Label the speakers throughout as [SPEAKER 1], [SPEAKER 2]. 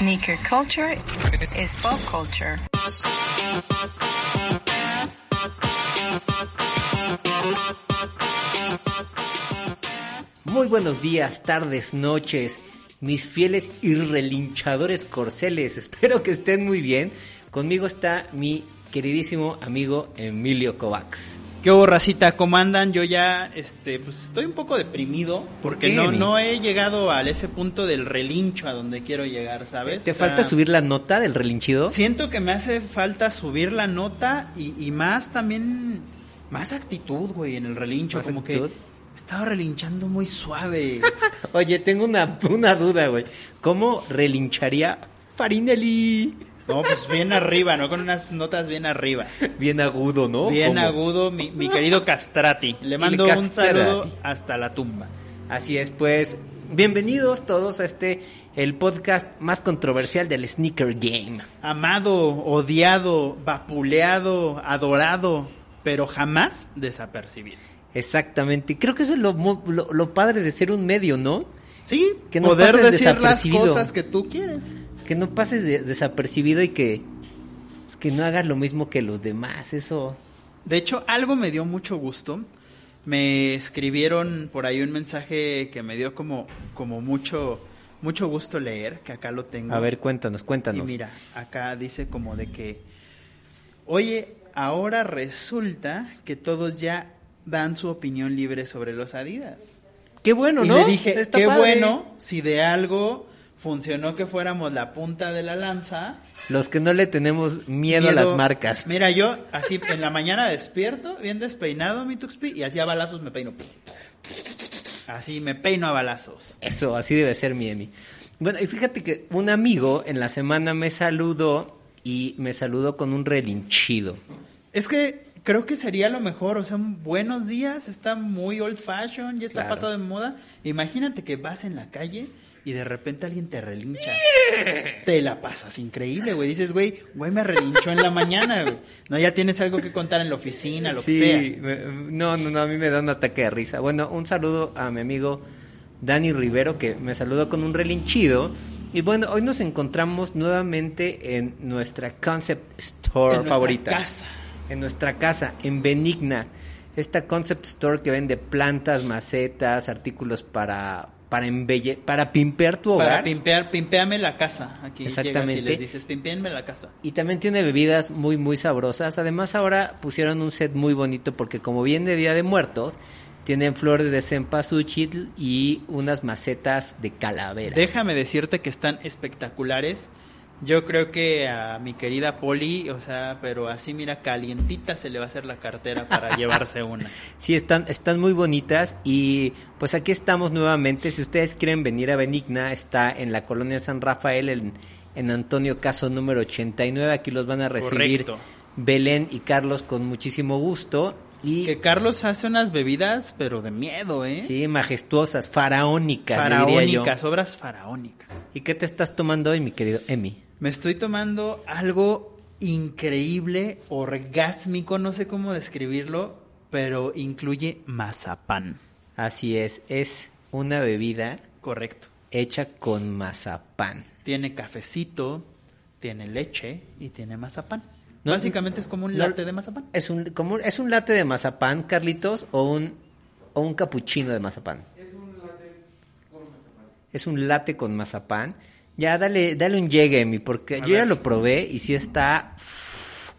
[SPEAKER 1] Sneaker culture is pop culture.
[SPEAKER 2] Muy buenos días, tardes, noches, mis fieles y relinchadores corceles. Espero que estén muy bien. Conmigo está mi queridísimo amigo Emilio Kovacs.
[SPEAKER 3] ¿Qué hubo, racita? ¿Cómo andan? Yo ya, este, pues estoy un poco deprimido porque no, no he llegado a ese punto del relincho a donde quiero llegar, ¿sabes?
[SPEAKER 2] ¿Te
[SPEAKER 3] O sea,
[SPEAKER 2] falta subir la nota del relinchido?
[SPEAKER 3] Siento que me hace falta subir la nota y, y más también, más actitud, güey, en el relincho.
[SPEAKER 2] ¿Más
[SPEAKER 3] como
[SPEAKER 2] actitud?
[SPEAKER 3] que estaba relinchando muy suave.
[SPEAKER 2] Oye, tengo una, una duda, güey. ¿Cómo relincharía Farinelli?
[SPEAKER 3] No, pues bien arriba, ¿no? Con unas notas bien arriba.
[SPEAKER 2] Bien agudo, ¿no?
[SPEAKER 3] Bien agudo, mi, mi querido Castrati. Le mando un saludo hasta la tumba.
[SPEAKER 2] Así es, pues, bienvenidos todos a este, el podcast más controversial del Sneaker Game.
[SPEAKER 3] Amado, odiado, vapuleado, adorado, pero jamás desapercibido.
[SPEAKER 2] Exactamente. Creo que eso es lo, lo, lo padre de ser un medio, ¿no?
[SPEAKER 3] Sí,
[SPEAKER 2] Que no
[SPEAKER 3] poder decir las cosas que tú quieres.
[SPEAKER 2] Que no pases de- desapercibido y que, pues, que no hagas lo mismo que los demás. Eso.
[SPEAKER 3] De hecho, algo me dio mucho gusto. Me escribieron por ahí un mensaje que me dio como, como mucho, mucho gusto leer, que acá lo tengo.
[SPEAKER 2] A ver, cuéntanos, cuéntanos.
[SPEAKER 3] Y mira, acá dice como de que, oye, ahora resulta que todos ya dan su opinión libre sobre los Adidas.
[SPEAKER 2] Qué bueno,
[SPEAKER 3] y
[SPEAKER 2] ¿no?
[SPEAKER 3] le dije,
[SPEAKER 2] Está
[SPEAKER 3] qué
[SPEAKER 2] padre.
[SPEAKER 3] bueno, si de algo funcionó que fuéramos la punta de la lanza.
[SPEAKER 2] Los que no le tenemos miedo, a las marcas.
[SPEAKER 3] Mira, yo así en la mañana despierto, bien despeinado mi Tuxpi, y así a balazos me peino. Así me peino a balazos.
[SPEAKER 2] Eso, así debe ser mi Emi. Bueno, y fíjate que un amigo en la semana me saludó y me saludó con un relinchido.
[SPEAKER 3] Es que creo que sería lo mejor, o sea, un buenos días, está muy old fashion, ya está
[SPEAKER 2] Claro.
[SPEAKER 3] pasado de moda. Imagínate que vas en la calle y de repente alguien te relincha. Te la pasas increíble, güey. Dices, güey, güey me relinchó en la mañana, güey. No, ya tienes algo que contar en la oficina, lo
[SPEAKER 2] Sí,
[SPEAKER 3] que sea.
[SPEAKER 2] me- no, no, no, a mí me da un ataque de risa. Bueno, un saludo a mi amigo Dani Rivero que me saludó con un relinchido. Y bueno, hoy nos encontramos nuevamente en nuestra concept store
[SPEAKER 3] En nuestra
[SPEAKER 2] favorita.
[SPEAKER 3] casa.
[SPEAKER 2] En nuestra casa, en Benigna. Esta concept store que vende plantas, macetas, artículos para para embelle para pimpear tu hogar.
[SPEAKER 3] Para pimpear, pimpeame la casa. Aquí
[SPEAKER 2] Exactamente.
[SPEAKER 3] y les dices, pimpeame la casa.
[SPEAKER 2] Y también tiene bebidas muy, muy sabrosas. Además, ahora pusieron un set muy bonito porque como viene Día de Muertos, tienen flores de cempasúchil y unas macetas de calavera.
[SPEAKER 3] Déjame decirte que están espectaculares. Yo creo que a mi querida Poli, o sea, pero así mira, calientita se le va a hacer la cartera para llevarse una.
[SPEAKER 2] Sí, están, están muy bonitas y pues aquí estamos nuevamente. Si ustedes quieren venir a Benigna, está en la colonia San Rafael, en, en Antonio Caso número 89. Aquí los van a recibir
[SPEAKER 3] Correcto.
[SPEAKER 2] Belén y Carlos con muchísimo gusto. Y
[SPEAKER 3] Que Carlos hace unas bebidas, pero de miedo, ¿eh?
[SPEAKER 2] sí, majestuosas, faraónicas, le diría yo.
[SPEAKER 3] faraónicas, obras faraónicas.
[SPEAKER 2] ¿Y qué te estás tomando hoy, mi querido Emi?
[SPEAKER 3] Me estoy tomando algo increíble, orgásmico, no sé cómo describirlo, pero incluye mazapán.
[SPEAKER 2] Así es, es una bebida
[SPEAKER 3] Correcto.
[SPEAKER 2] hecha con mazapán.
[SPEAKER 3] Tiene cafecito, tiene leche y tiene mazapán.
[SPEAKER 2] No,
[SPEAKER 3] Básicamente es como un
[SPEAKER 2] no-
[SPEAKER 3] latte de mazapán.
[SPEAKER 2] ¿Es un, como, ¿Es un latte de mazapán, Carlitos, o un, o un capuchino de mazapán? Es un latte con mazapán. Es un latte con mazapán. Ya, dale, dale un llegue, Emi, porque yo ya lo probé y sí está... uff,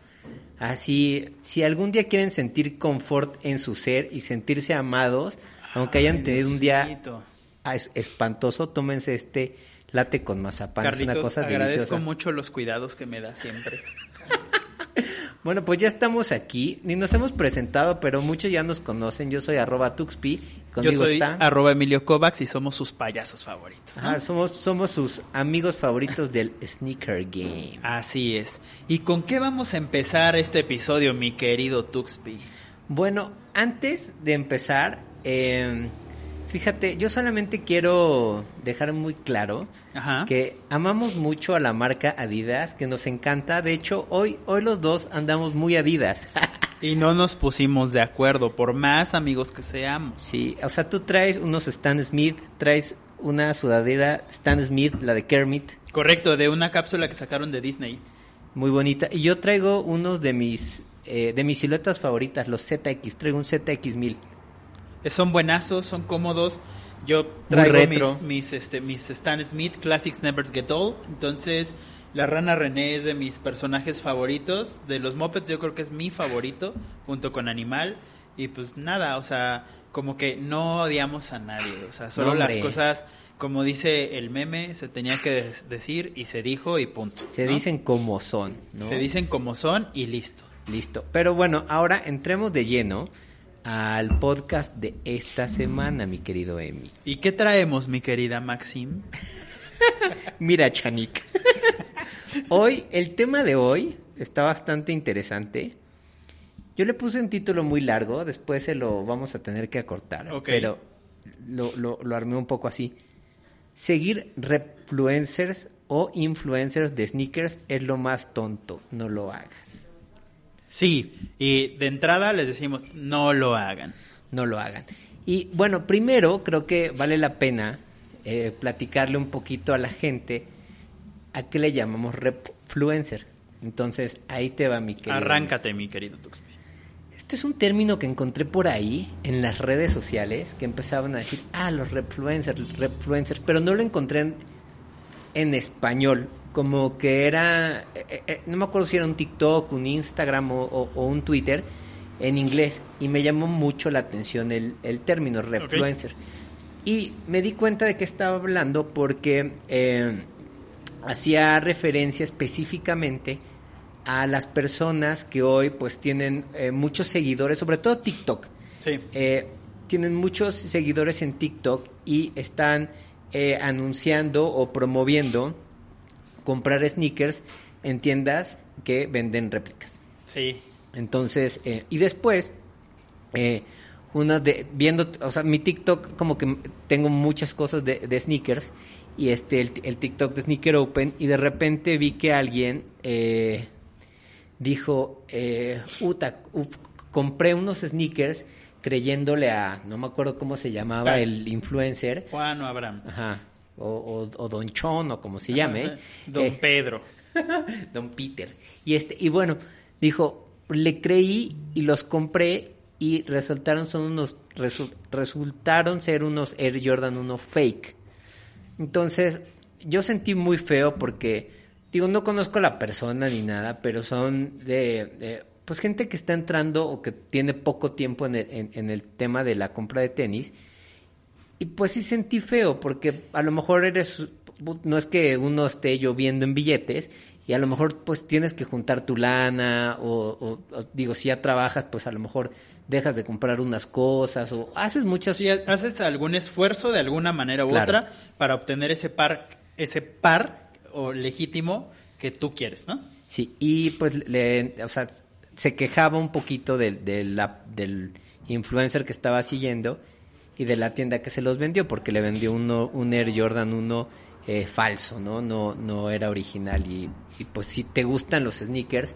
[SPEAKER 2] Así, si algún día quieren sentir confort en su ser y sentirse amados, aunque hayan
[SPEAKER 3] Ay,
[SPEAKER 2] tenido un día ah, es- espantoso, tómense este latte con mazapán.
[SPEAKER 3] Carlitos,
[SPEAKER 2] es una cosa
[SPEAKER 3] agradezco
[SPEAKER 2] deliciosa.
[SPEAKER 3] mucho los cuidados que me da siempre.
[SPEAKER 2] Bueno, pues ya estamos aquí. Ni nos hemos presentado, pero muchos ya nos conocen. Yo soy arroba Tuxpi. Conmigo
[SPEAKER 3] Yo soy
[SPEAKER 2] está.
[SPEAKER 3] arroba Emilio Kovacs y somos sus payasos favoritos. ¿no?
[SPEAKER 2] Ajá, somos, somos sus amigos favoritos del Sneaker Game.
[SPEAKER 3] Así es. ¿Y con qué vamos a empezar este episodio, mi querido Tuxpi?
[SPEAKER 2] Bueno, antes de empezar, eh, fíjate, yo solamente quiero dejar muy claro
[SPEAKER 3] Ajá.
[SPEAKER 2] que amamos mucho a la marca Adidas, que nos encanta. De hecho, hoy, hoy los dos andamos muy Adidas.
[SPEAKER 3] Y no nos pusimos de acuerdo, por más amigos que seamos.
[SPEAKER 2] sí, o sea, tú traes unos Stan Smith, traes una sudadera Stan Smith, la de Kermit,
[SPEAKER 3] Correcto, de una cápsula que sacaron de Disney.
[SPEAKER 2] muy bonita. Y yo traigo unos de mis, eh, de mis siluetas favoritas, los ZX. Traigo un ZX1000.
[SPEAKER 3] Eh, Son buenazos, son cómodos. Yo traigo
[SPEAKER 2] retro.
[SPEAKER 3] mis, mis, este, mis Stan Smith Classics Never Get Old. Entonces, la rana René es de mis personajes favoritos. De los Muppets, yo creo que es mi favorito, junto con Animal. Y pues nada, o sea, como que no odiamos a nadie. O sea, solo
[SPEAKER 2] No,
[SPEAKER 3] las cosas, como dice el meme, se tenía que decir y se dijo y punto.
[SPEAKER 2] Se
[SPEAKER 3] ¿no?
[SPEAKER 2] dicen como son, ¿no?
[SPEAKER 3] Se dicen como son y listo.
[SPEAKER 2] Listo. Pero bueno, ahora entremos de lleno al podcast de esta semana, mi querido Emi.
[SPEAKER 3] ¿Y qué traemos, mi querida Maxim?
[SPEAKER 2] Mira, Chanik. hoy, el tema de hoy está bastante interesante. Yo le puse un título muy largo, después se lo vamos a tener que acortar.
[SPEAKER 3] Ok.
[SPEAKER 2] Pero lo, lo, lo armé un poco así. Seguir refluencers o influencers de sneakers es lo más tonto. No lo hagas.
[SPEAKER 3] Sí, y de entrada les decimos, no lo hagan.
[SPEAKER 2] no lo hagan. Y bueno, primero creo que vale la pena eh, platicarle un poquito a la gente a qué le llamamos refluencer. Entonces, ahí te va mi querido.
[SPEAKER 3] Arráncate, mi querido Tuxpi.
[SPEAKER 2] Este es un término que encontré por ahí en las redes sociales que empezaban a decir, ah, los refluencers, refluencers, pero no lo encontré en, en español. Como que era, eh, eh, no me acuerdo si era un TikTok, un Instagram o, o- o un Twitter en inglés y me llamó mucho la atención el, el término refluencer. Y me di cuenta de que estaba hablando porque eh, hacía referencia específicamente a las personas que hoy pues tienen eh, muchos seguidores, sobre todo TikTok.
[SPEAKER 3] Sí.
[SPEAKER 2] Eh, tienen muchos seguidores en TikTok y están eh, anunciando o promoviendo comprar sneakers en tiendas que venden réplicas.
[SPEAKER 3] Sí.
[SPEAKER 2] Entonces, eh, y después, eh, de, viendo, o sea, mi TikTok, como que tengo muchas cosas de, de sneakers, y este, el, el TikTok de Sneaker Open, y de repente vi que alguien eh, dijo, eh, "Uta, uf, compré unos sneakers creyéndole a, no me acuerdo cómo se llamaba
[SPEAKER 3] Ah.
[SPEAKER 2] el influencer,
[SPEAKER 3] Juan o Abraham.
[SPEAKER 2] ajá, o, o, o Don Chon, o como se llame.
[SPEAKER 3] Don
[SPEAKER 2] eh,
[SPEAKER 3] Pedro.
[SPEAKER 2] Don Peter. Y este, y bueno, dijo, le creí y los compré y resultaron son unos resu- resultaron ser unos Air Jordan 1 fake. Entonces, yo sentí muy feo porque digo, no conozco a la persona ni nada, pero son de, de, pues gente que está entrando o que tiene poco tiempo en el, en- en el tema de la compra de tenis. Y pues sí sentí feo, porque a lo mejor eres, no es que uno esté lloviendo en billetes, y a lo mejor pues tienes que juntar tu lana, o, o- o, digo, si ya trabajas, pues a lo mejor dejas de comprar unas cosas, o haces muchas...
[SPEAKER 3] Haces algún esfuerzo de alguna manera u
[SPEAKER 2] Claro.
[SPEAKER 3] otra para obtener ese par, ese par o legítimo que tú quieres, ¿no?
[SPEAKER 2] Sí, y pues le, o sea, se quejaba un poquito del, del, la- del influencer que estaba siguiendo y de la tienda que se los vendió, porque le vendió uno, un Air Jordan 1 eh, falso, ¿no? No, no era original. Y, y, pues si te gustan los sneakers,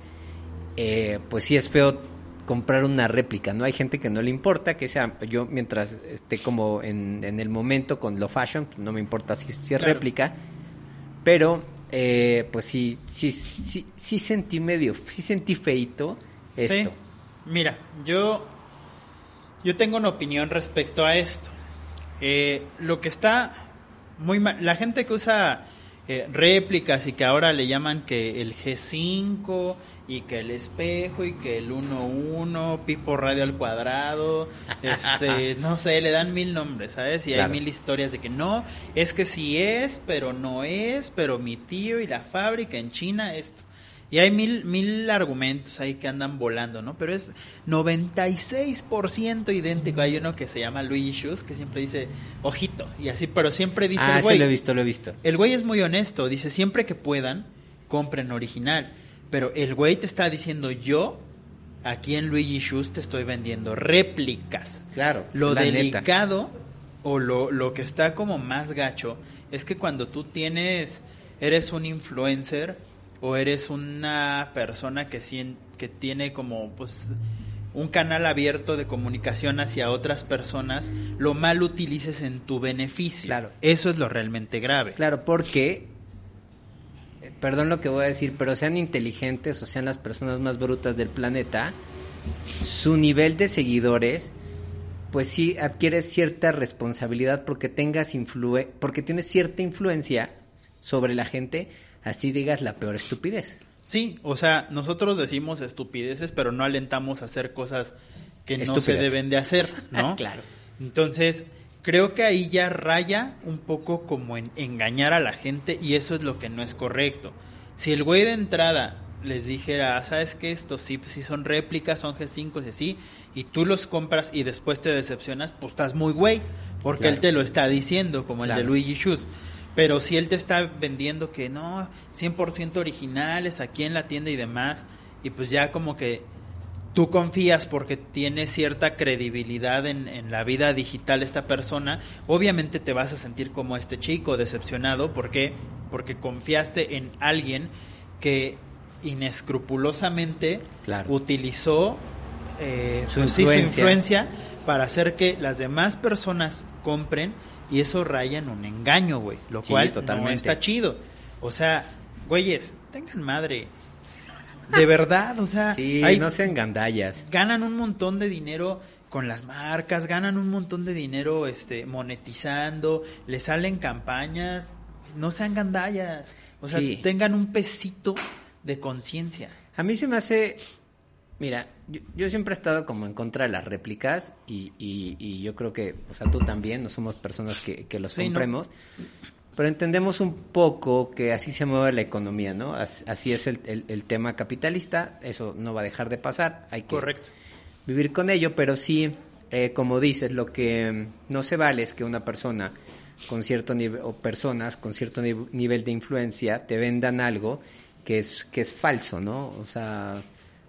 [SPEAKER 2] eh, pues sí es feo comprar una réplica, ¿no? Hay gente que no le importa, que sea, yo mientras esté como en, en el momento con lo fashion, no me importa si, si es
[SPEAKER 3] Claro.
[SPEAKER 2] réplica, pero eh, pues sí, sí, sí, sí sentí medio, sí sentí feito esto.
[SPEAKER 3] Sí. Mira, yo, yo tengo una opinión respecto a esto. Eh, lo que está muy mal, la gente que usa eh, réplicas y que ahora le llaman que el G5 y que el espejo y que el 1-1, Pipo Radio al cuadrado, este, no sé, le dan mil nombres, ¿sabes? Y
[SPEAKER 2] Claro.
[SPEAKER 3] hay mil historias de que no, es que sí es, pero no es, pero mi tío y la fábrica en China, esto. Y hay mil, mil argumentos ahí que andan volando, ¿no? Pero es 96% idéntico. Hay uno que se llama Luigi Shoes, que siempre dice, ojito, y así, pero siempre dice
[SPEAKER 2] ah,
[SPEAKER 3] el güey.
[SPEAKER 2] sí, lo he visto, lo he visto.
[SPEAKER 3] El güey es muy honesto, dice, siempre que puedan, compren original. Pero el güey te está diciendo, yo, aquí en Luigi Shoes te estoy vendiendo réplicas.
[SPEAKER 2] Claro,
[SPEAKER 3] Lo
[SPEAKER 2] neta.
[SPEAKER 3] delicado o lo, lo que está como más gacho es que cuando tú tienes, eres un influencer o eres una persona que, tiene como pues un canal abierto de comunicación hacia otras personas, lo mal utilices en tu beneficio.
[SPEAKER 2] Claro.
[SPEAKER 3] Eso es lo realmente grave.
[SPEAKER 2] Claro, porque, eh, perdón lo que voy a decir, pero sean inteligentes o sean las personas más brutas del planeta, su nivel de seguidores, pues sí adquieres cierta responsabilidad porque tengas porque tienes cierta influencia sobre la gente, así digas la peor estupidez.
[SPEAKER 3] Sí, o sea, nosotros decimos estupideces, pero no alentamos a hacer cosas que no se deben de hacer, ¿no?
[SPEAKER 2] Claro.
[SPEAKER 3] Entonces, creo que ahí ya raya un poco como en engañar a la gente y eso es lo que no es correcto. Si el güey de entrada les dijera, "Ah, ¿sabes qué? Estos sí, sí son réplicas, son G5 y así, y tú los compras y después te decepcionas, pues estás muy güey, porque
[SPEAKER 2] Claro.
[SPEAKER 3] él te lo está diciendo, como el de. Luigi Shoes. Pero si él te está vendiendo que no, 100% originales aquí en la tienda y demás, y pues ya como que tú confías porque tiene cierta credibilidad en, en la vida digital esta persona, obviamente te vas a sentir como este chico decepcionado. Porque porque confiaste en alguien que inescrupulosamente
[SPEAKER 2] Claro.
[SPEAKER 3] utilizó eh,
[SPEAKER 2] Su
[SPEAKER 3] pues sí,
[SPEAKER 2] influencia
[SPEAKER 3] para hacer que las demás personas compren y eso raya en un engaño, güey, lo
[SPEAKER 2] Sí,
[SPEAKER 3] cual
[SPEAKER 2] totalmente.
[SPEAKER 3] no está chido. O sea, güeyes, tengan madre. De verdad, o sea,
[SPEAKER 2] Sí,
[SPEAKER 3] hay-
[SPEAKER 2] no sean gandallas.
[SPEAKER 3] ganan un montón de dinero con las marcas, ganan un montón de dinero este monetizando, les salen campañas, no sean gandallas, o sea,
[SPEAKER 2] Sí.
[SPEAKER 3] tengan un pesito de conciencia.
[SPEAKER 2] A mí se me hace, mira, yo, yo siempre he estado como en contra de las réplicas y, y- y yo creo que, o sea, tú también, no somos personas que, que los
[SPEAKER 3] Sí, ¿no?
[SPEAKER 2] compremos, pero entendemos un poco que así se mueve la economía, ¿no? As- Así, es el, el- el tema capitalista, eso no va a dejar de pasar, hay que
[SPEAKER 3] Correcto.
[SPEAKER 2] vivir con ello, pero sí, eh, como dices, lo que no se vale es que una persona con cierto nivel, o personas con cierto ni- nivel de influencia te vendan algo que es, que es falso, ¿no? O sea,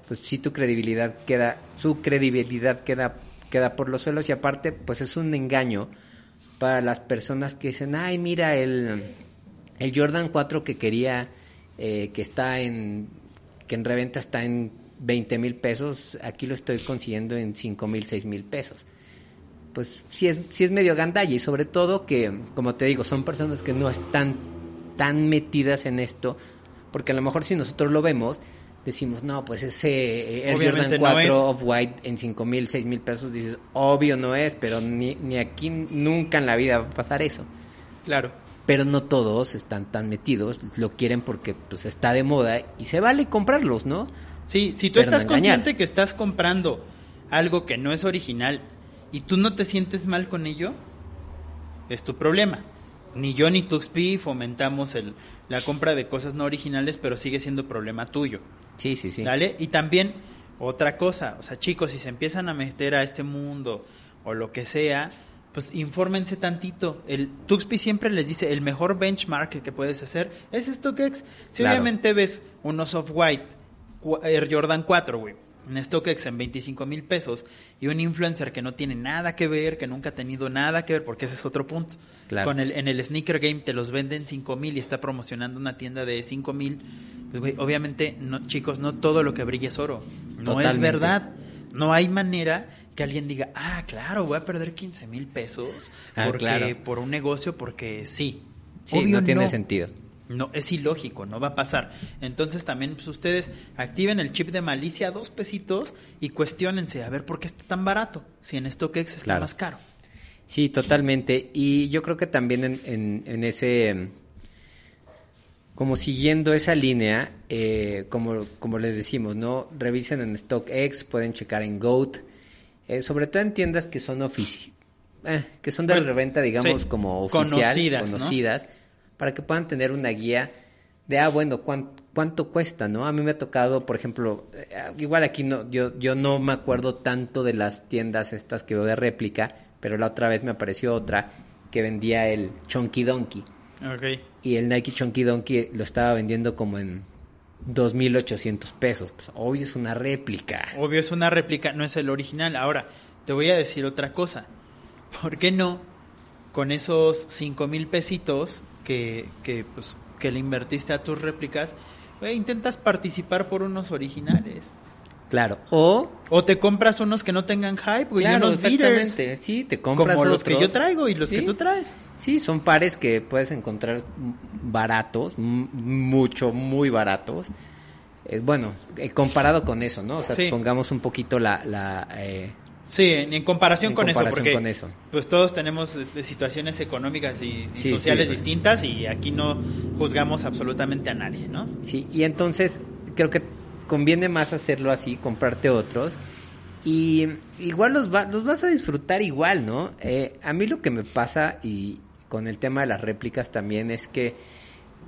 [SPEAKER 2] pues sí tu credibilidad queda, su credibilidad queda, queda por los suelos y aparte, pues es un engaño para las personas que dicen, ay, mira, el, el Jordan 4 que quería, eh, que está en, que en reventa está en 20 mil pesos, aquí lo estoy consiguiendo en 5 mil, 6 mil pesos. Pues sí es, sí es medio gandalla y sobre todo que, como te digo, son personas que no están tan metidas en esto, porque a lo mejor si nosotros lo vemos, decimos, no, pues ese eh, Air
[SPEAKER 3] Obviamente
[SPEAKER 2] Jordan
[SPEAKER 3] no es.
[SPEAKER 2] 4 Off-White en 5 mil, 6 mil pesos, dices, obvio no es, pero ni, ni aquí nunca en la vida va a pasar eso.
[SPEAKER 3] Claro.
[SPEAKER 2] Pero no todos están tan metidos, lo quieren porque pues está de moda y se vale comprarlos, ¿no?
[SPEAKER 3] Sí, si tú
[SPEAKER 2] Pero
[SPEAKER 3] estás consciente que estás comprando algo que no es original y tú no te sientes mal con ello, es tu problema. Ni yo ni Tuxpi fomentamos el, la compra de cosas no originales, pero sigue siendo problema tuyo.
[SPEAKER 2] Sí, sí, sí.
[SPEAKER 3] ¿Dale? Y también otra cosa, o sea, chicos, si se empiezan a meter a este mundo o lo que sea, pues infórmense tantito. El Tuxpi siempre les dice, el mejor benchmark que puedes hacer es StockX. Si
[SPEAKER 2] Claro.
[SPEAKER 3] obviamente ves unos off-white Air Jordan 4, güey, en StockX en 25 mil pesos y un influencer que no tiene nada que ver, que nunca ha tenido nada que ver, porque ese es otro punto.
[SPEAKER 2] Claro.
[SPEAKER 3] Con el, en el sneaker game te los venden 5 mil y está promocionando una tienda de 5 mil. Pues, güey, obviamente, no, chicos, no todo lo que brilla es oro. No es verdad. No hay manera que alguien diga, ah, claro, voy a perder 15 mil pesos
[SPEAKER 2] Ah,
[SPEAKER 3] porque,
[SPEAKER 2] claro.
[SPEAKER 3] por un negocio porque sí.
[SPEAKER 2] Sí,
[SPEAKER 3] Obvio
[SPEAKER 2] no tiene sentido.
[SPEAKER 3] No, es ilógico, no va a pasar. Entonces también pues, ustedes activen el chip de malicia dos pesitos y cuestionense a ver por qué está tan barato, si en StockX está
[SPEAKER 2] Claro.
[SPEAKER 3] más caro.
[SPEAKER 2] Sí, totalmente. Y yo creo que también en, en- en ese, como siguiendo esa línea, eh, como, como les decimos, ¿no? Revisen en StockX, pueden checar en GOAT, eh, sobre todo en tiendas que son ofici eh, que son de
[SPEAKER 3] Bueno,
[SPEAKER 2] reventa, digamos,
[SPEAKER 3] sí,
[SPEAKER 2] como oficial,
[SPEAKER 3] conocidas, ¿no?
[SPEAKER 2] Para que puedan tener una guía de, ah, bueno, cuán- cuánto cuesta, ¿no? A mí me ha tocado, por ejemplo, eh, igual aquí no, yo, yo no me acuerdo tanto de las tiendas estas que veo de réplica, pero la otra vez me apareció otra que vendía el Chunky Donkey.
[SPEAKER 3] Ok.
[SPEAKER 2] Y el Nike Chunky Donkey lo estaba vendiendo como en 2.800 pesos. Pues obvio es una réplica.
[SPEAKER 3] Obvio es una réplica, no es el original. Ahora, te voy a decir otra cosa. ¿Por qué no con esos cinco mil pesitos que, que, pues, que le invertiste a tus réplicas, intentas participar por unos originales?
[SPEAKER 2] Claro. O,
[SPEAKER 3] O te compras unos que no tengan hype, güey,
[SPEAKER 2] claro,
[SPEAKER 3] unos beaters,
[SPEAKER 2] exactamente. Sí, te compras
[SPEAKER 3] como los que yo traigo y los
[SPEAKER 2] Sí.
[SPEAKER 3] que tú traes.
[SPEAKER 2] Sí, son pares que puedes encontrar baratos, mucho, muy baratos. Eh, bueno, eh, comparado con eso, ¿no? O sea,
[SPEAKER 3] Sí.
[SPEAKER 2] pongamos un poquito la... la eh,
[SPEAKER 3] Sí, en, en comparación
[SPEAKER 2] En
[SPEAKER 3] con eso, porque
[SPEAKER 2] con eso.
[SPEAKER 3] pues todos tenemos este, situaciones económicas y, y
[SPEAKER 2] Sí,
[SPEAKER 3] sociales
[SPEAKER 2] sí.
[SPEAKER 3] distintas y aquí no juzgamos absolutamente a nadie, ¿no?
[SPEAKER 2] sí, y entonces creo que conviene más hacerlo así, comprarte otros. Y igual los, va- los vas a disfrutar igual, ¿no? Eh, a mí lo que me pasa y con el tema de las réplicas también es que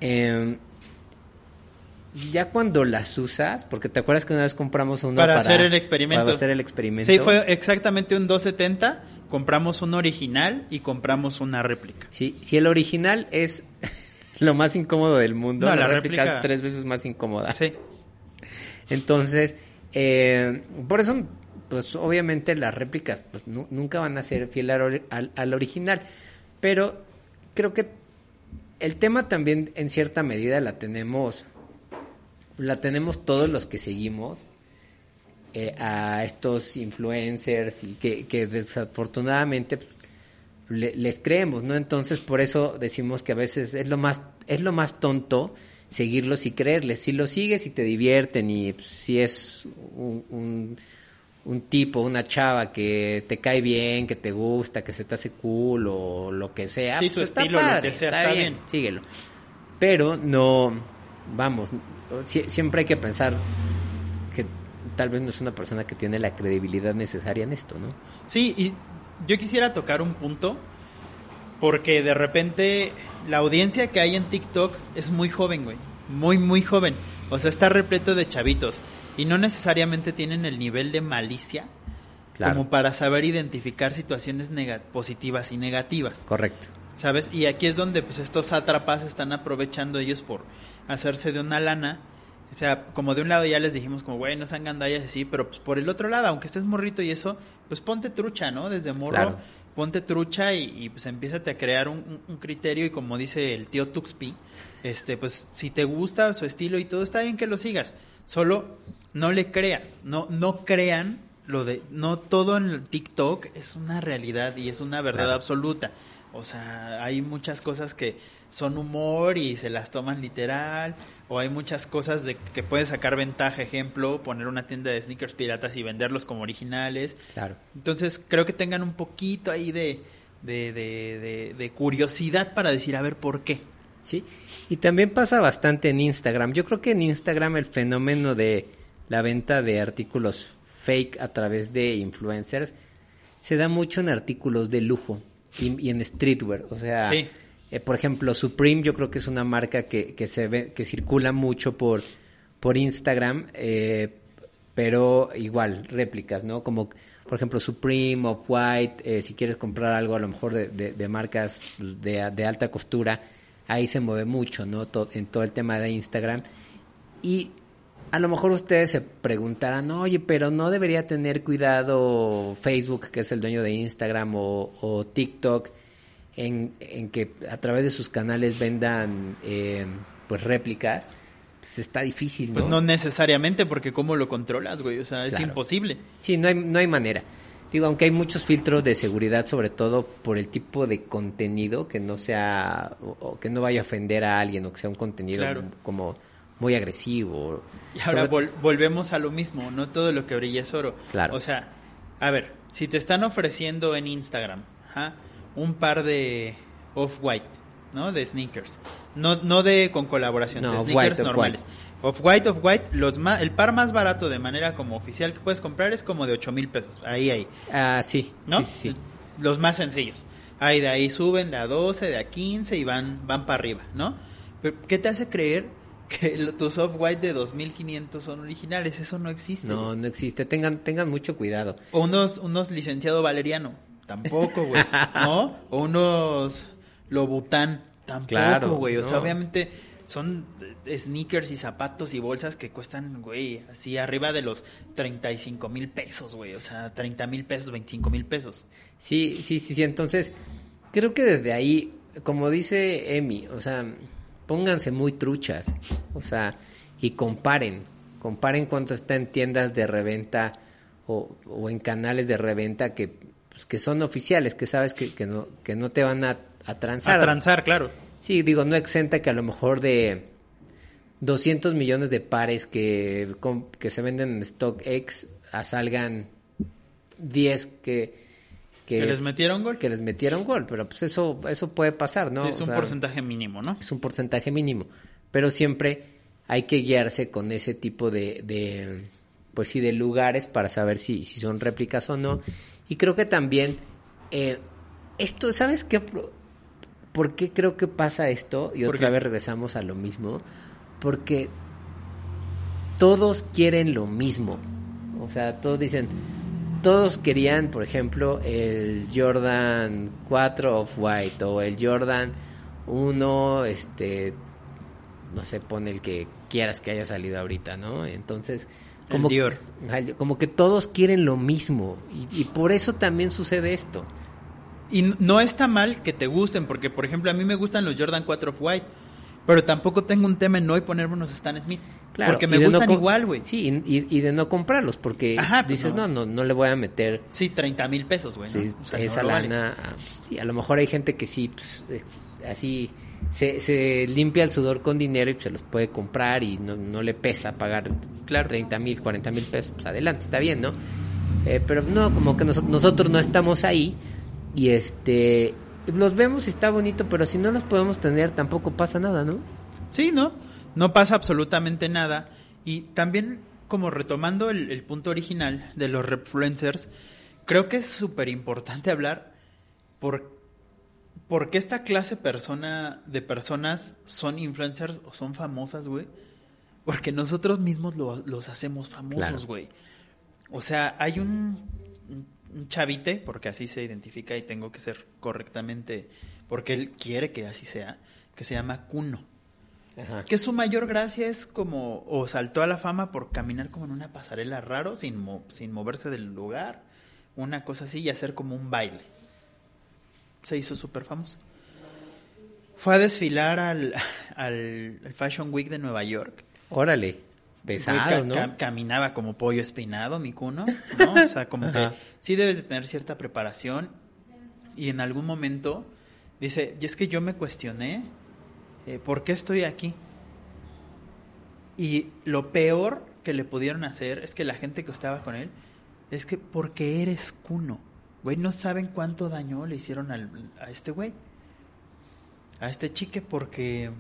[SPEAKER 2] eh, ya cuando las usas, porque te acuerdas que una vez compramos una
[SPEAKER 3] para, hacer el experimento.
[SPEAKER 2] Para hacer el experimento.
[SPEAKER 3] Sí, fue exactamente un 270, compramos un original y compramos una réplica.
[SPEAKER 2] Sí, si el original es lo más incómodo del mundo,
[SPEAKER 3] No,
[SPEAKER 2] la,
[SPEAKER 3] la
[SPEAKER 2] réplica,
[SPEAKER 3] réplica-
[SPEAKER 2] es tres veces más incómoda.
[SPEAKER 3] Sí.
[SPEAKER 2] Entonces, eh, por eso, pues obviamente las réplicas pues, nu- nunca van a ser fiel al- al original. Pero creo que el tema también en cierta medida la tenemos, la tenemos todos los que seguimos eh, a estos influencers y que, que desafortunadamente pues, le- les creemos, ¿no? Entonces por eso decimos que a veces es lo más, es lo más tonto seguirlos y creerles. Si los sigues y te divierten y pues, si es un, un, un tipo, una chava que te cae bien, que te gusta, que se te hace cool o lo que sea,
[SPEAKER 3] Sí,
[SPEAKER 2] pues
[SPEAKER 3] su
[SPEAKER 2] está
[SPEAKER 3] estilo, lo que sea,
[SPEAKER 2] está,
[SPEAKER 3] está
[SPEAKER 2] bien,
[SPEAKER 3] bien.
[SPEAKER 2] síguelo. Pero no, vamos, siempre hay que pensar que tal vez no es una persona que tiene la credibilidad necesaria en esto, ¿no?
[SPEAKER 3] Sí, y yo quisiera tocar un punto porque de repente la audiencia que hay en TikTok es muy joven, güey. Muy, muy joven. O sea, está repleto de chavitos. Y no necesariamente tienen el nivel de malicia
[SPEAKER 2] Claro.
[SPEAKER 3] como para saber identificar situaciones positivas y negativas.
[SPEAKER 2] Correcto.
[SPEAKER 3] ¿Sabes? Y aquí es donde pues estos sátrapas están aprovechando ellos por hacerse de una lana. O sea, como de un lado ya les dijimos como, güey, no sean gandallas así, pero pues por el otro lado, aunque estés morrito y eso, pues ponte trucha, ¿no? Desde morro,
[SPEAKER 2] Claro.
[SPEAKER 3] ponte trucha y, y, pues empiézate a crear un, un- un criterio y como dice el tío Tuxpi, este, pues si te gusta su estilo y todo, está bien que lo sigas. Solo no le creas, no, no crean lo de, no todo en el TikTok es una realidad y es una verdad
[SPEAKER 2] Claro.
[SPEAKER 3] absoluta. O sea, hay muchas cosas que son humor y se las toman literal, o hay muchas cosas de que puedes sacar ventaja, ejemplo, poner una tienda de sneakers piratas y venderlos como originales.
[SPEAKER 2] Claro.
[SPEAKER 3] Entonces, creo que tengan un poquito ahí de, de, de, de- de curiosidad para decir, a ver, ¿por qué?
[SPEAKER 2] Sí, y también pasa bastante en Instagram. Yo creo que en Instagram el fenómeno de la venta de artículos fake a través de influencers se da mucho en artículos de lujo y, y en streetwear. O sea,
[SPEAKER 3] Sí.
[SPEAKER 2] eh, por ejemplo, Supreme yo creo que es una marca que, que se ve, que circula mucho por, por Instagram, eh, pero igual, réplicas, ¿no? Como, por ejemplo, Supreme, Off-White, eh, si quieres comprar algo a lo mejor de, de- de marcas de, de alta costura, ahí se mueve mucho, ¿no? To- en todo el tema de Instagram. Y a lo mejor ustedes se preguntarán, oye, pero no debería tener cuidado Facebook, que es el dueño de Instagram, o, o TikTok, en, en que a través de sus canales vendan eh, pues réplicas. Pues está difícil, ¿no?
[SPEAKER 3] Pues no necesariamente, porque ¿cómo lo controlas, güey? O sea, es
[SPEAKER 2] Claro.
[SPEAKER 3] imposible.
[SPEAKER 2] Sí, no hay, no hay manera. Digo, aunque hay muchos filtros de seguridad, sobre todo por el tipo de contenido que no sea, o, o que no vaya a ofender a alguien, o que sea un contenido
[SPEAKER 3] Claro.
[SPEAKER 2] como muy agresivo.
[SPEAKER 3] Y ahora
[SPEAKER 2] Sobre-
[SPEAKER 3] vol- volvemos a lo mismo, no todo lo que brilla es oro.
[SPEAKER 2] Claro.
[SPEAKER 3] O sea, a ver, si te están ofreciendo en Instagram ajá, un par de off-white, ¿no? De sneakers. No, no de con colaboración,
[SPEAKER 2] No,
[SPEAKER 3] de sneakers normales. Off-white, off-white, los el par más barato de manera como oficial que puedes comprar es como de 8 mil pesos. Ahí, ahí.
[SPEAKER 2] Ah, sí,
[SPEAKER 3] ¿no?
[SPEAKER 2] sí, sí, sí.
[SPEAKER 3] Los más sencillos. Ahí de ahí suben de a 12, de a 15 y van, van para arriba, ¿no? Pero, ¿Qué te hace creer que tus off-white de 2500 son originales. Eso no existe.
[SPEAKER 2] No, no existe. Tengan, tengan mucho cuidado.
[SPEAKER 3] O unos, unos licenciado Valeriano. Tampoco, güey. ¿No? O unos Lobután. Tampoco,
[SPEAKER 2] Claro,
[SPEAKER 3] güey. O sea, obviamente son sneakers y zapatos y bolsas que cuestan, güey, así arriba de los 35 mil pesos, güey. O sea, 30 mil pesos, 25 mil pesos.
[SPEAKER 2] Sí, sí, sí, sí. Entonces, creo que desde ahí, como dice Emi, o sea, pónganse muy truchas. O sea, y comparen. Comparen cuánto está en tiendas de reventa o, o en canales de reventa que, pues, que son oficiales, que sabes que, que, no, que no te van a, a transar.
[SPEAKER 3] A transar, claro.
[SPEAKER 2] Sí, digo, no exenta que a lo mejor de 200 millones de pares que, que se venden en StockX a salgan 10 que,
[SPEAKER 3] ¿Que les metieron gol?
[SPEAKER 2] que les metieron gol, pero pues eso eso puede pasar, ¿no?
[SPEAKER 3] Sí, es
[SPEAKER 2] O
[SPEAKER 3] un
[SPEAKER 2] sea,
[SPEAKER 3] porcentaje mínimo, ¿no?
[SPEAKER 2] es un porcentaje mínimo, pero siempre hay que guiarse con ese tipo de, de pues sí, de lugares para saber si, si son réplicas o no. Y creo que también, eh, esto, ¿sabes qué? ¿Por qué creo que pasa esto? Y
[SPEAKER 3] ¿Por
[SPEAKER 2] otra
[SPEAKER 3] qué?
[SPEAKER 2] vez regresamos a lo mismo. Porque todos quieren lo mismo. O sea, todos dicen, todos querían, por ejemplo, el Jordan 4 of White o el Jordan 1, este, no sé, pone el que quieras que haya salido ahorita, ¿no? Entonces, como,
[SPEAKER 3] Dior.
[SPEAKER 2] Que todos quieren lo mismo y, y por eso también sucede esto.
[SPEAKER 3] Y no está mal que te gusten, porque por ejemplo a mí me gustan los Jordan 4 of White, pero tampoco tengo un tema en no y ponerme unos Stan Smith.
[SPEAKER 2] Claro,
[SPEAKER 3] porque me
[SPEAKER 2] no
[SPEAKER 3] gustan igual, güey.
[SPEAKER 2] Sí, y, y de no comprarlos porque
[SPEAKER 3] Ajá, pues
[SPEAKER 2] dices, no.
[SPEAKER 3] no.
[SPEAKER 2] no, no, le voy a meter
[SPEAKER 3] Sí, 30 mil pesos, güey.
[SPEAKER 2] Sí,
[SPEAKER 3] O sea, no
[SPEAKER 2] esa
[SPEAKER 3] vale.
[SPEAKER 2] lana, ah, sí, a lo mejor hay gente que sí, pues, eh, así se, se limpia el sudor con dinero y pues, se los puede comprar y no, no le pesa pagar
[SPEAKER 3] Claro.
[SPEAKER 2] 30 mil, 40 mil pesos, pues adelante, está bien, ¿no? Eh, pero no, como que nos- nosotros no estamos ahí y este, los vemos y está bonito, pero si no los podemos tener tampoco pasa nada, ¿no?
[SPEAKER 3] Sí, ¿no? No pasa absolutamente nada. Y también, como retomando el, el punto original de los refluencers, creo que es súper importante hablar por, por qué esta clase persona, de personas son influencers o son famosas, güey. Porque nosotros mismos lo- los hacemos famosos, güey. O sea, hay un, un- un chavite, porque así se identifica y tengo que ser correctamente, porque él quiere que así sea, que se llama Kuno.
[SPEAKER 2] Ajá.
[SPEAKER 3] Que su mayor gracia es como, o saltó a la fama por caminar como en una pasarela raro, sin, mo- sin moverse del lugar, una cosa así, y hacer como un baile. Se hizo súper famoso. Fue a desfilar al, al, al Fashion Week de Nueva York.
[SPEAKER 2] Órale, pesado, ¿no?
[SPEAKER 3] ca- caminaba como pollo espinado, mi cuno, ¿no? O sea, como que sí debes de tener cierta preparación. Y en algún momento dice, y es que yo me cuestioné, eh, ¿por qué estoy aquí? Y lo peor que le pudieron hacer es que la gente que estaba con él, es que porque eres cuno. Güey, no saben cuánto daño le hicieron al, a este güey. A este chique porque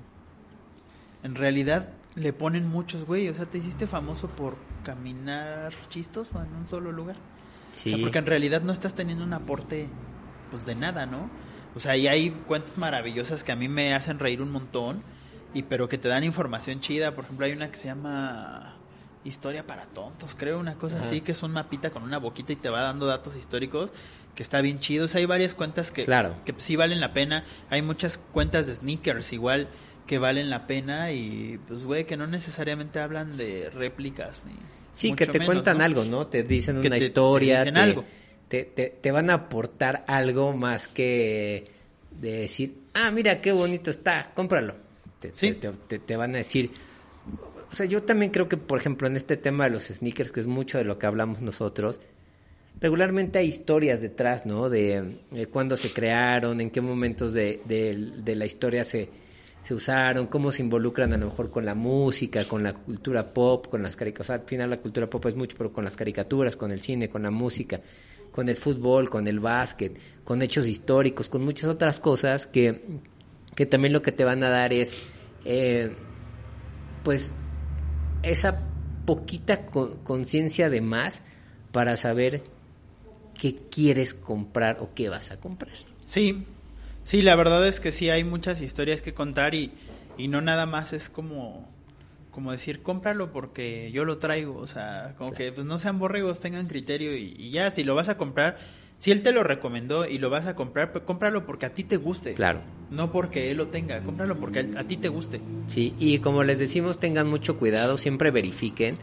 [SPEAKER 3] en realidad le ponen muchos, güey. O sea, te hiciste famoso por caminar chistoso en un solo lugar.
[SPEAKER 2] Sí.
[SPEAKER 3] O sea, porque en realidad no estás teniendo un aporte, pues de nada, ¿no? O sea, y hay cuentas maravillosas que a mí me hacen reír un montón, y pero que te dan información chida. Por ejemplo, hay una que se llama Historia para tontos, creo, una cosa
[SPEAKER 2] Ajá.
[SPEAKER 3] así, que es un mapita con una boquita y te va dando datos históricos, que está bien chido. O sea, hay varias cuentas que,
[SPEAKER 2] Claro.
[SPEAKER 3] que sí valen la pena. Hay muchas cuentas de sneakers igual que valen la pena y pues güey que no necesariamente hablan de réplicas ni
[SPEAKER 2] Sí, que te
[SPEAKER 3] menos,
[SPEAKER 2] cuentan
[SPEAKER 3] ¿no?
[SPEAKER 2] algo, ¿no? Te dicen
[SPEAKER 3] Que
[SPEAKER 2] una
[SPEAKER 3] te- te
[SPEAKER 2] historia.
[SPEAKER 3] dicen
[SPEAKER 2] te-
[SPEAKER 3] algo.
[SPEAKER 2] Te, te- te van a aportar algo más que de decir, ah, mira qué bonito está, cómpralo. Te,
[SPEAKER 3] Sí.
[SPEAKER 2] te, van a decir. O sea, yo también creo que, por ejemplo, en este tema de los sneakers, que es mucho de lo que hablamos nosotros, regularmente hay historias detrás, ¿no? De, eh, cuándo se crearon, en qué momentos de, de- de la historia se, se usaron, cómo se involucran a lo mejor con la música, con la cultura pop, con las caricaturas. al final la cultura pop es mucho, pero con las caricaturas, con el cine, con la música, con el fútbol, con el básquet, con hechos históricos, con muchas otras cosas que, que también lo que te van a dar es, eh, pues, esa poquita co- conciencia de más para saber qué quieres comprar o qué vas a comprar.
[SPEAKER 3] Sí, sí, la verdad es que sí hay muchas historias que contar y, y no nada más es como como decir, cómpralo porque yo lo traigo, o sea, como que pues no sean borregos, tengan criterio y, y ya, si lo vas a comprar, si él te lo recomendó y lo vas a comprar, pues cómpralo porque a ti te guste.
[SPEAKER 2] Claro.
[SPEAKER 3] No porque él lo tenga, cómpralo porque a, a ti te guste.
[SPEAKER 2] Sí, y como les decimos, tengan mucho cuidado, siempre verifiquen.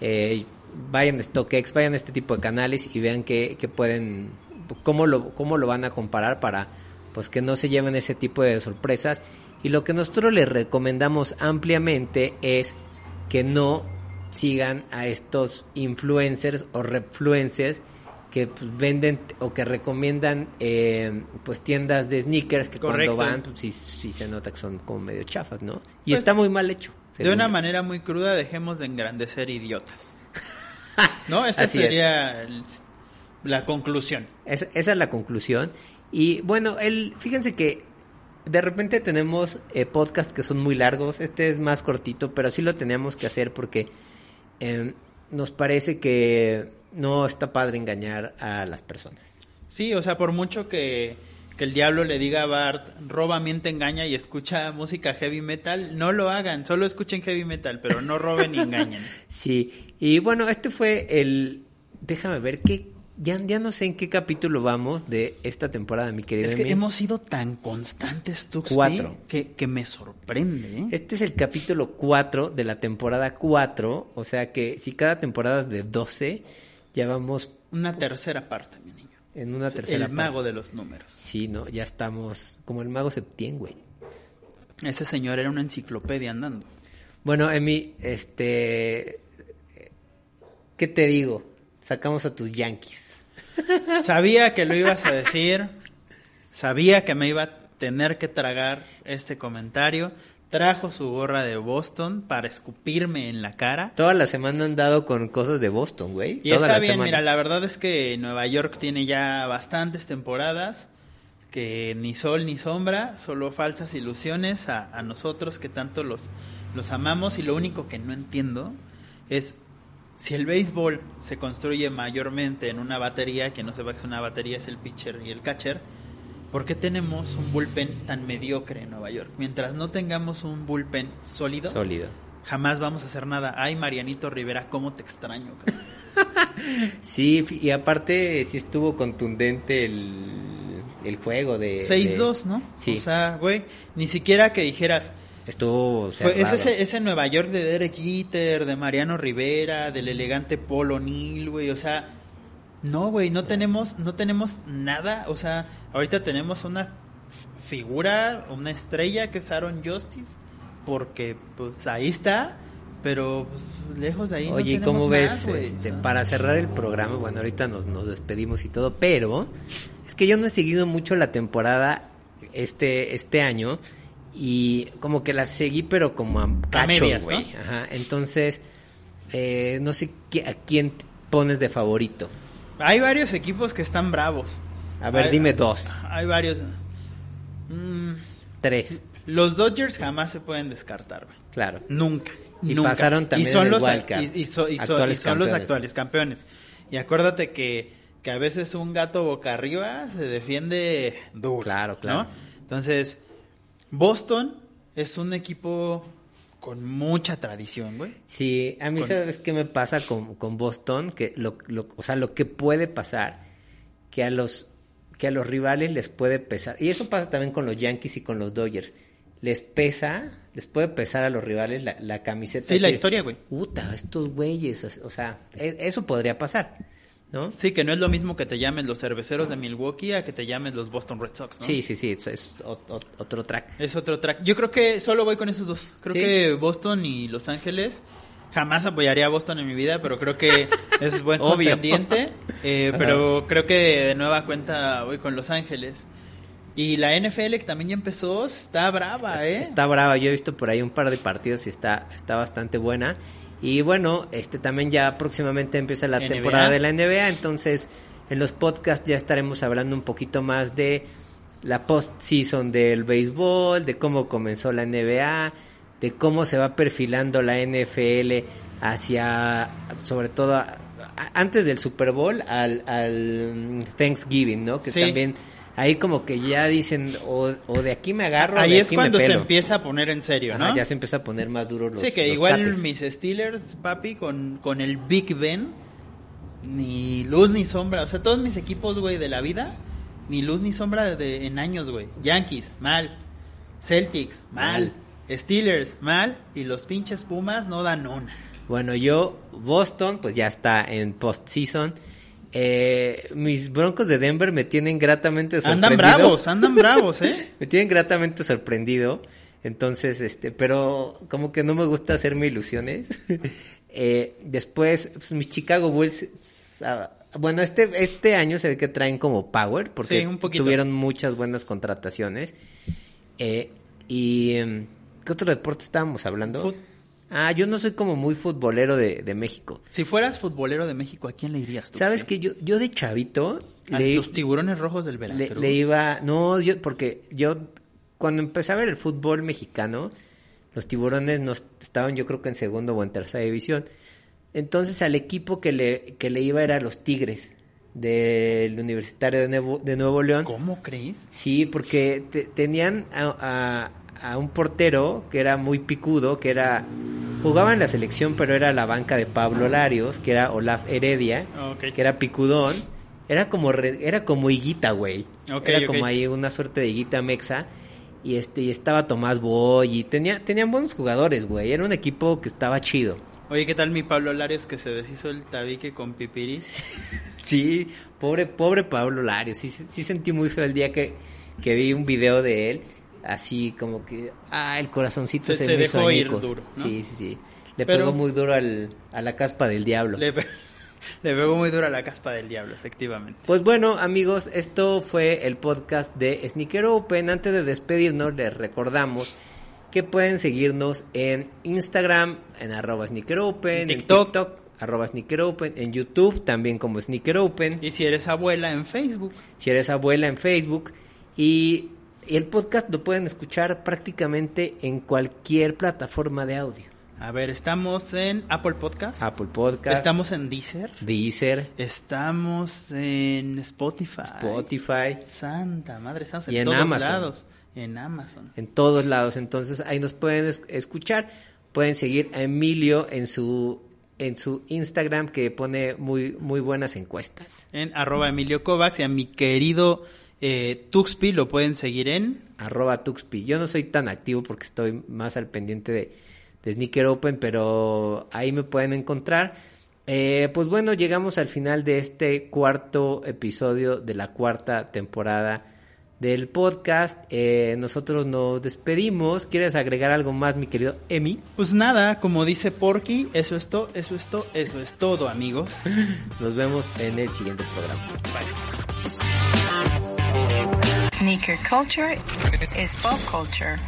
[SPEAKER 2] Eh, vayan a StockX, vayan a este tipo de canales y vean que, que pueden, cómo lo, cómo lo van a comparar para pues que no se lleven ese tipo de sorpresas. Y lo que nosotros les recomendamos ampliamente es que no sigan a estos influencers o refluencers que pues, venden o que recomiendan eh, pues tiendas de sneakers que
[SPEAKER 3] Correcto.
[SPEAKER 2] cuando van pues, sí, sí se nota que son como medio chafas, ¿no? Y
[SPEAKER 3] Pues,
[SPEAKER 2] está muy mal hecho.
[SPEAKER 3] De una
[SPEAKER 2] yo.
[SPEAKER 3] manera muy cruda, dejemos de engrandecer idiotas. ¿No? Esa
[SPEAKER 2] Así es.
[SPEAKER 3] sería el- la conclusión.
[SPEAKER 2] Es- esa es la conclusión. Y bueno, el, fíjense que de repente tenemos eh, podcasts que son muy largos. Este es más cortito, pero sí lo tenemos que hacer porque eh, nos parece que no está padre engañar a las personas.
[SPEAKER 3] Sí, o sea, por mucho que, que el diablo le diga a Bart, roba, miente, engaña y escucha música heavy metal, no lo hagan, solo escuchen heavy metal, pero no roben ni engañen.
[SPEAKER 2] Sí, y bueno, este fue el... Déjame ver qué... Ya, ya no sé en qué capítulo vamos de esta temporada, mi querido
[SPEAKER 3] Es que hemos sido tan constantes, Tuxtli,
[SPEAKER 2] Cuatro.
[SPEAKER 3] que, que me sorprende. ¿eh?
[SPEAKER 2] Este es el capítulo 4 de la temporada 4, o sea que si cada temporada es de 12, ya vamos
[SPEAKER 3] Una tercera parte, mi niño.
[SPEAKER 2] en una tercera
[SPEAKER 3] el
[SPEAKER 2] parte.
[SPEAKER 3] mago de los números.
[SPEAKER 2] Sí, no, ya estamos como el mago Septién, güey.
[SPEAKER 3] Ese señor era una enciclopedia andando.
[SPEAKER 2] Bueno, Emi, este... ¿Qué te digo? Sacamos a tus Yankees.
[SPEAKER 3] Sabía que lo ibas a decir, sabía que me iba a tener que tragar este comentario. Trajo su gorra de Boston para escupirme en la cara.
[SPEAKER 2] Toda la semana han dado con cosas de Boston, güey.
[SPEAKER 3] Y
[SPEAKER 2] Toda
[SPEAKER 3] está
[SPEAKER 2] la
[SPEAKER 3] bien,
[SPEAKER 2] semana.
[SPEAKER 3] mira, la verdad es que Nueva York tiene ya bastantes temporadas, que ni sol ni sombra, solo falsas ilusiones a, a nosotros que tanto los, los amamos y lo único que no entiendo es si el béisbol se construye mayormente en una batería, que no sepa que es una batería, es el pitcher y el catcher, ¿por qué tenemos un bullpen tan mediocre en Nueva York? Mientras no tengamos un bullpen sólido,
[SPEAKER 2] Sólido.
[SPEAKER 3] jamás vamos a hacer nada. Ay, Marianito Rivera, cómo te extraño.
[SPEAKER 2] Sí, y aparte sí estuvo contundente el, el juego de...
[SPEAKER 3] 6-2, ¿no?
[SPEAKER 2] Sí.
[SPEAKER 3] O sea, güey, ni siquiera que dijeras.
[SPEAKER 2] Estuvo cerrado.
[SPEAKER 3] ese, ese Nueva York de Derek Jeter, de Mariano Rivera, del elegante Paul O'Neill, güey. O sea, no, güey, no tenemos, no tenemos nada. O sea, ahorita tenemos una figura, una estrella que es Aaron Justice, porque pues ahí está, pero pues, lejos de ahí. no
[SPEAKER 2] Oye, ¿y
[SPEAKER 3] tenemos
[SPEAKER 2] cómo
[SPEAKER 3] más,
[SPEAKER 2] ves?
[SPEAKER 3] güey,
[SPEAKER 2] este,
[SPEAKER 3] o sea.
[SPEAKER 2] para cerrar el programa, bueno, ahorita nos, nos despedimos y todo, pero es que yo no he seguido mucho la temporada este, este año y como que la seguí, pero como a cachos, güey. Ajá, entonces, eh, no sé a quién pones de favorito.
[SPEAKER 3] Hay varios equipos que están bravos.
[SPEAKER 2] A ver,
[SPEAKER 3] Hay-
[SPEAKER 2] dime dos,
[SPEAKER 3] Hay varios. Mm,
[SPEAKER 2] tres,
[SPEAKER 3] Los Dodgers jamás se pueden descartar, güey.
[SPEAKER 2] claro.
[SPEAKER 3] Nunca.
[SPEAKER 2] Y
[SPEAKER 3] nunca.
[SPEAKER 2] pasaron también
[SPEAKER 3] y son
[SPEAKER 2] en el
[SPEAKER 3] los,
[SPEAKER 2] wildcard.
[SPEAKER 3] y, y so- y so-
[SPEAKER 2] Actuales
[SPEAKER 3] y son los actuales campeones. Y acuérdate que, que a veces un gato boca arriba se defiende duro.
[SPEAKER 2] Claro, claro.
[SPEAKER 3] ¿no? Entonces, Boston es un equipo con mucha tradición, güey.
[SPEAKER 2] Sí, a mí
[SPEAKER 3] Con-
[SPEAKER 2] sabes qué me pasa con, con Boston, que lo, lo- o sea, lo que puede pasar, que a los que a los rivales les puede pesar, y eso pasa también con los Yankees y con los Dodgers, les pesa, les puede pesar a los rivales la, la camiseta.
[SPEAKER 3] Sí, la historia, güey.
[SPEAKER 2] Puta, estos güeyes, o sea, e- eso podría pasar, ¿no?
[SPEAKER 3] Sí, que no es lo mismo que te llamen los cerveceros de Milwaukee a que te llamen los Boston Red Sox, ¿no?
[SPEAKER 2] Sí, sí, sí, es, es ot- ot- otro track.
[SPEAKER 3] Es otro track. Yo creo que solo voy con esos dos. Creo
[SPEAKER 2] Sí.
[SPEAKER 3] que Boston y Los Ángeles. Jamás apoyaría a Boston en mi vida, pero creo que es buen
[SPEAKER 2] Obvio.
[SPEAKER 3] contendiente. Eh, pero creo que de nueva cuenta voy con Los Ángeles. Y la NFL que también ya empezó, está brava, ¿eh?
[SPEAKER 2] Está brava, yo he visto por ahí un par de partidos y está, está bastante buena. Y bueno, este también ya próximamente empieza la
[SPEAKER 3] NBA.
[SPEAKER 2] temporada de la NBA, entonces en los podcasts ya estaremos hablando un poquito más de la post-season del béisbol, de cómo comenzó la NBA, de cómo se va perfilando la NFL hacia, sobre todo, a- antes del Super Bowl al, al Thanksgiving, ¿no? Que
[SPEAKER 3] Sí.
[SPEAKER 2] también ahí como que ya dicen, o, o de aquí me agarro,
[SPEAKER 3] Ahí
[SPEAKER 2] de
[SPEAKER 3] es
[SPEAKER 2] aquí
[SPEAKER 3] cuando
[SPEAKER 2] me
[SPEAKER 3] se empieza a poner en serio,
[SPEAKER 2] Ajá,
[SPEAKER 3] ¿no?
[SPEAKER 2] ya se empieza a poner más duros los
[SPEAKER 3] sí, que
[SPEAKER 2] los
[SPEAKER 3] igual
[SPEAKER 2] tates.
[SPEAKER 3] mis Steelers, papi, con, con el Big Ben, ni luz ni sombra. O sea, todos mis equipos, güey, de la vida, ni luz ni sombra de, en años, güey. Yankees, mal. Celtics, mal. Steelers, mal. Y los pinches Pumas no dan una.
[SPEAKER 2] Bueno, yo, Boston, pues ya está en postseason. Eh, mis Broncos de Denver me tienen gratamente sorprendido.
[SPEAKER 3] Andan bravos, andan bravos, ¿eh?
[SPEAKER 2] me tienen gratamente sorprendido. Entonces, este, pero como que no me gusta hacerme ilusiones. Eh, después, pues, mis Chicago Bulls, ah, bueno, este, este año se ve que traen como power, porque
[SPEAKER 3] Sí, un poquito.
[SPEAKER 2] tuvieron muchas buenas contrataciones. Eh, y, em, ¿qué otro deporte estábamos hablando? Ah, yo no soy como muy futbolero de, de México.
[SPEAKER 3] Si fueras futbolero de México, ¿a quién le irías tú?
[SPEAKER 2] ¿Sabes que yo, yo de chavito
[SPEAKER 3] A
[SPEAKER 2] le,
[SPEAKER 3] los tiburones rojos del Veracruz.
[SPEAKER 2] le iba, no, yo, porque yo cuando empecé a ver el fútbol mexicano, los tiburones no estaban yo creo que en segundo o en tercera división. Entonces al equipo que le, que le iba era los Tigres del Universitario de Nuevo, de Nuevo León.
[SPEAKER 3] ¿Cómo crees?
[SPEAKER 2] Sí, porque te- tenían a, a- a un portero que era muy picudo, que era jugaba en la selección, pero era la banca de Pablo Larios, que era Olaf Heredia,
[SPEAKER 3] Ok.
[SPEAKER 2] que era picudón. Era como re- era como higuita, güey. Era como ahí una suerte de higuita mexa. Y este y estaba Tomás Boy y tenía tenían buenos jugadores, güey. Era un equipo que estaba chido.
[SPEAKER 3] Oye, ¿qué tal mi Pablo Larios que se deshizo el tabique con pipiris?
[SPEAKER 2] Sí, pobre, pobre Pablo Larios. Sí, sí sentí muy feo el día que, que vi un video de él. Así como que, ah, el corazoncito
[SPEAKER 3] Se-
[SPEAKER 2] se,
[SPEAKER 3] se
[SPEAKER 2] me hizo
[SPEAKER 3] dejó ir duro, ¿no?
[SPEAKER 2] Sí, sí, sí. Le
[SPEAKER 3] Pero-
[SPEAKER 2] pegó muy duro al, a la caspa del diablo.
[SPEAKER 3] Le, pe- le pegó muy duro a la caspa del diablo, efectivamente.
[SPEAKER 2] Pues bueno, amigos, esto fue el podcast de Sneaker Open. Antes de despedirnos, les recordamos que pueden seguirnos en Instagram, en arroba Sneaker Open,
[SPEAKER 3] TikTok.
[SPEAKER 2] en TikTok, arroba Sneaker Open, en YouTube también como Sneaker Open.
[SPEAKER 3] Y si eres abuela en Facebook,
[SPEAKER 2] si eres abuela en Facebook y el podcast lo pueden escuchar prácticamente en cualquier plataforma de audio.
[SPEAKER 3] a ver, estamos en Apple Podcast,
[SPEAKER 2] Apple Podcast,
[SPEAKER 3] estamos en Deezer,
[SPEAKER 2] Deezer,
[SPEAKER 3] estamos en Spotify,
[SPEAKER 2] Spotify,
[SPEAKER 3] Santa madre, estamos en,
[SPEAKER 2] Y en
[SPEAKER 3] todos
[SPEAKER 2] Amazon.
[SPEAKER 3] lados, en Amazon.
[SPEAKER 2] en todos lados. Entonces ahí nos pueden es- escuchar. Pueden seguir a Emilio en su en su Instagram que pone muy muy buenas encuestas.
[SPEAKER 3] En arroba Emilio Kovacs y a mi querido eh, Tuxpi lo pueden seguir en
[SPEAKER 2] arroba Tuxpi. Yo no soy tan activo porque estoy más al pendiente de, de Sneaker Open, pero ahí me pueden encontrar. Eh, pues bueno, llegamos al final de este cuarto episodio de la cuarta temporada del podcast. Eh, nosotros nos despedimos. ¿Quieres agregar algo más, mi querido Emi?
[SPEAKER 3] Pues nada, como dice Porky, eso es todo, eso es todo, eso es todo, amigos.
[SPEAKER 2] Nos vemos en el siguiente programa.
[SPEAKER 1] Sneaker culture is pop culture.